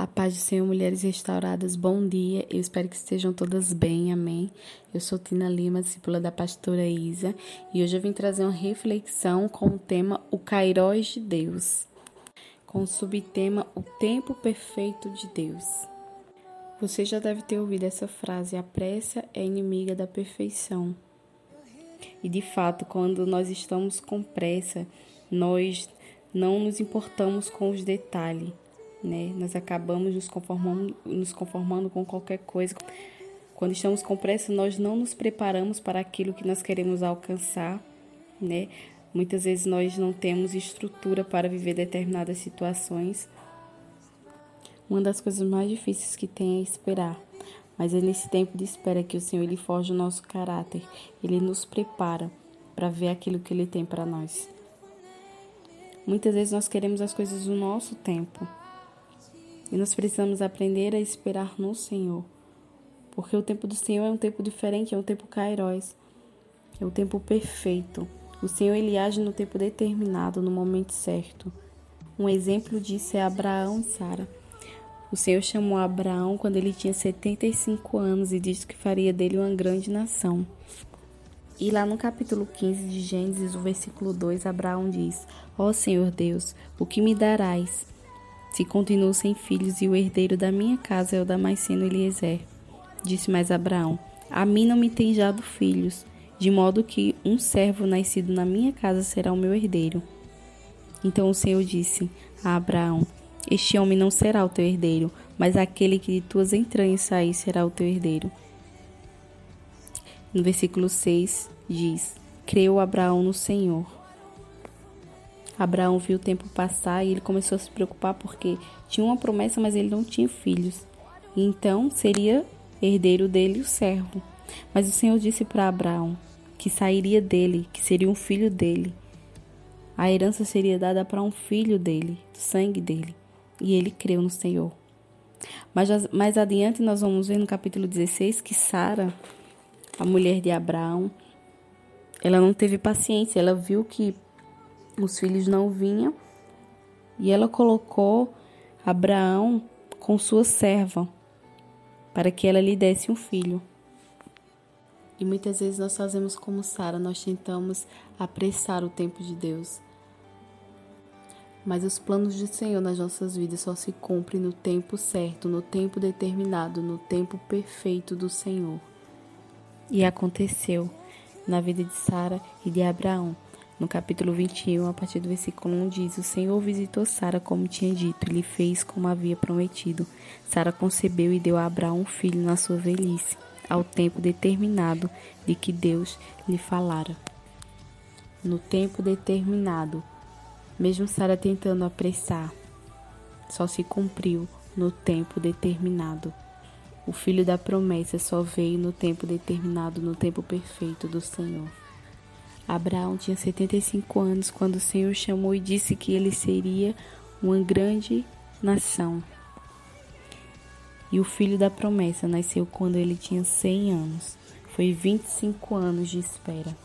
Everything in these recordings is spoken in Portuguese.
A paz do Senhor, mulheres restauradas, bom dia. Eu espero que estejam todas bem, amém. Eu sou Tina Lima, discípula da pastora Isa, e hoje eu vim trazer uma reflexão com o tema O Cairóis de Deus, com o subtema O Tempo Perfeito de Deus. Você já deve ter ouvido essa frase: a pressa é inimiga da perfeição. E de fato, quando nós estamos com pressa, nós não nos importamos com os detalhes né? Nós acabamos nos conformando, nos conformando com qualquer coisa. Quando estamos com pressa, nós não nos preparamos para aquilo que nós queremos alcançar, né? Muitas vezes nós não temos estrutura para viver determinadas situações. Uma das coisas mais difíceis que tem é esperar. Mas é nesse tempo de espera que o Senhor ele forja o nosso caráter. Ele nos prepara para ver aquilo que ele tem para nós. Muitas vezes nós queremos as coisas no nosso tempo. E nós precisamos aprender a esperar no Senhor. Porque o tempo do Senhor é um tempo diferente, é um tempo kairos. É um tempo perfeito. O Senhor ele age no tempo determinado, no momento certo. Um exemplo disso é Abraão e Sara. O Senhor chamou Abraão quando ele tinha 75 anos e disse que faria dele uma grande nação. E lá no capítulo 15 de Gênesis, o versículo 2, Abraão diz: Ó oh Senhor Deus, o que me darás se continuo sem filhos e o herdeiro da minha casa é o Damasceno Eliezer. Disse mais Abraão: A mim não me tem dado filhos, de modo que um servo nascido na minha casa será o meu herdeiro. Então o Senhor disse a Abraão: Este homem não será o teu herdeiro, mas aquele que de tuas entranhas sair será o teu herdeiro. No versículo 6 diz: Creu Abraão no Senhor Abraão viu o tempo passar e ele começou a se preocupar porque tinha uma promessa, mas ele não tinha filhos. então seria herdeiro dele o servo. Mas o Senhor disse para Abraão que sairia dele, que seria um filho dele. A herança seria dada para um filho dele, do sangue dele. E ele creu no Senhor. Mas mais adiante nós vamos ver no capítulo 16 que Sara, a mulher de Abraão, ela não teve paciência, ela viu que os filhos não vinham, e ela colocou Abraão com sua serva, para que ela lhe desse um filho. E muitas vezes nós fazemos como Sara, nós tentamos apressar o tempo de Deus. Mas os planos do Senhor nas nossas vidas só se cumprem no tempo certo, no tempo determinado, no tempo perfeito do Senhor. E aconteceu na vida de Sara e de Abraão. No capítulo 21, a partir do versículo 1, diz: O Senhor visitou Sara como tinha dito, e lhe fez como havia prometido. Sara concebeu e deu a Abraão um filho na sua velhice, ao tempo determinado de que Deus lhe falara. No tempo determinado, mesmo Sara tentando apressar, só se cumpriu no tempo determinado. O filho da promessa só veio no tempo determinado, no tempo perfeito do Senhor. Abraão tinha 75 anos quando o Senhor chamou e disse que ele seria uma grande nação. E o filho da promessa nasceu quando ele tinha 100 anos. Foi 25 anos de espera.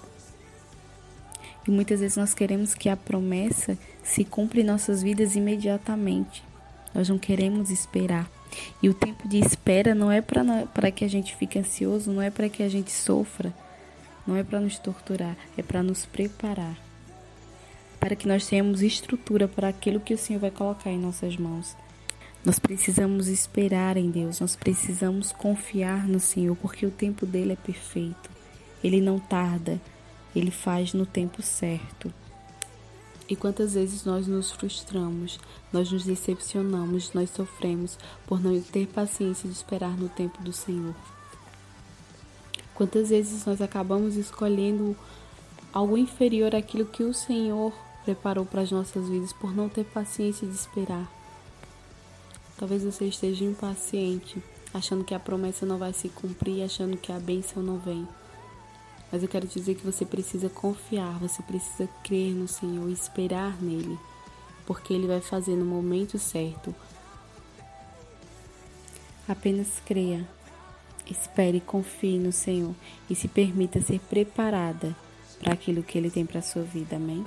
E muitas vezes nós queremos que a promessa se cumpra em nossas vidas imediatamente. Nós não queremos esperar. E o tempo de espera não é para que a gente fique ansioso, não é para que a gente sofra não é para nos torturar, é para nos preparar. Para que nós tenhamos estrutura para aquilo que o Senhor vai colocar em nossas mãos. Nós precisamos esperar em Deus, nós precisamos confiar no Senhor, porque o tempo dele é perfeito. Ele não tarda, ele faz no tempo certo. E quantas vezes nós nos frustramos, nós nos decepcionamos, nós sofremos por não ter paciência de esperar no tempo do Senhor. Quantas vezes nós acabamos escolhendo algo inferior àquilo que o Senhor preparou para as nossas vidas por não ter paciência de esperar? Talvez você esteja impaciente, achando que a promessa não vai se cumprir, achando que a bênção não vem. Mas eu quero dizer que você precisa confiar, você precisa crer no Senhor esperar nele, porque ele vai fazer no momento certo. Apenas creia, Espere e confie no Senhor e se permita ser preparada para aquilo que Ele tem para a sua vida. Amém?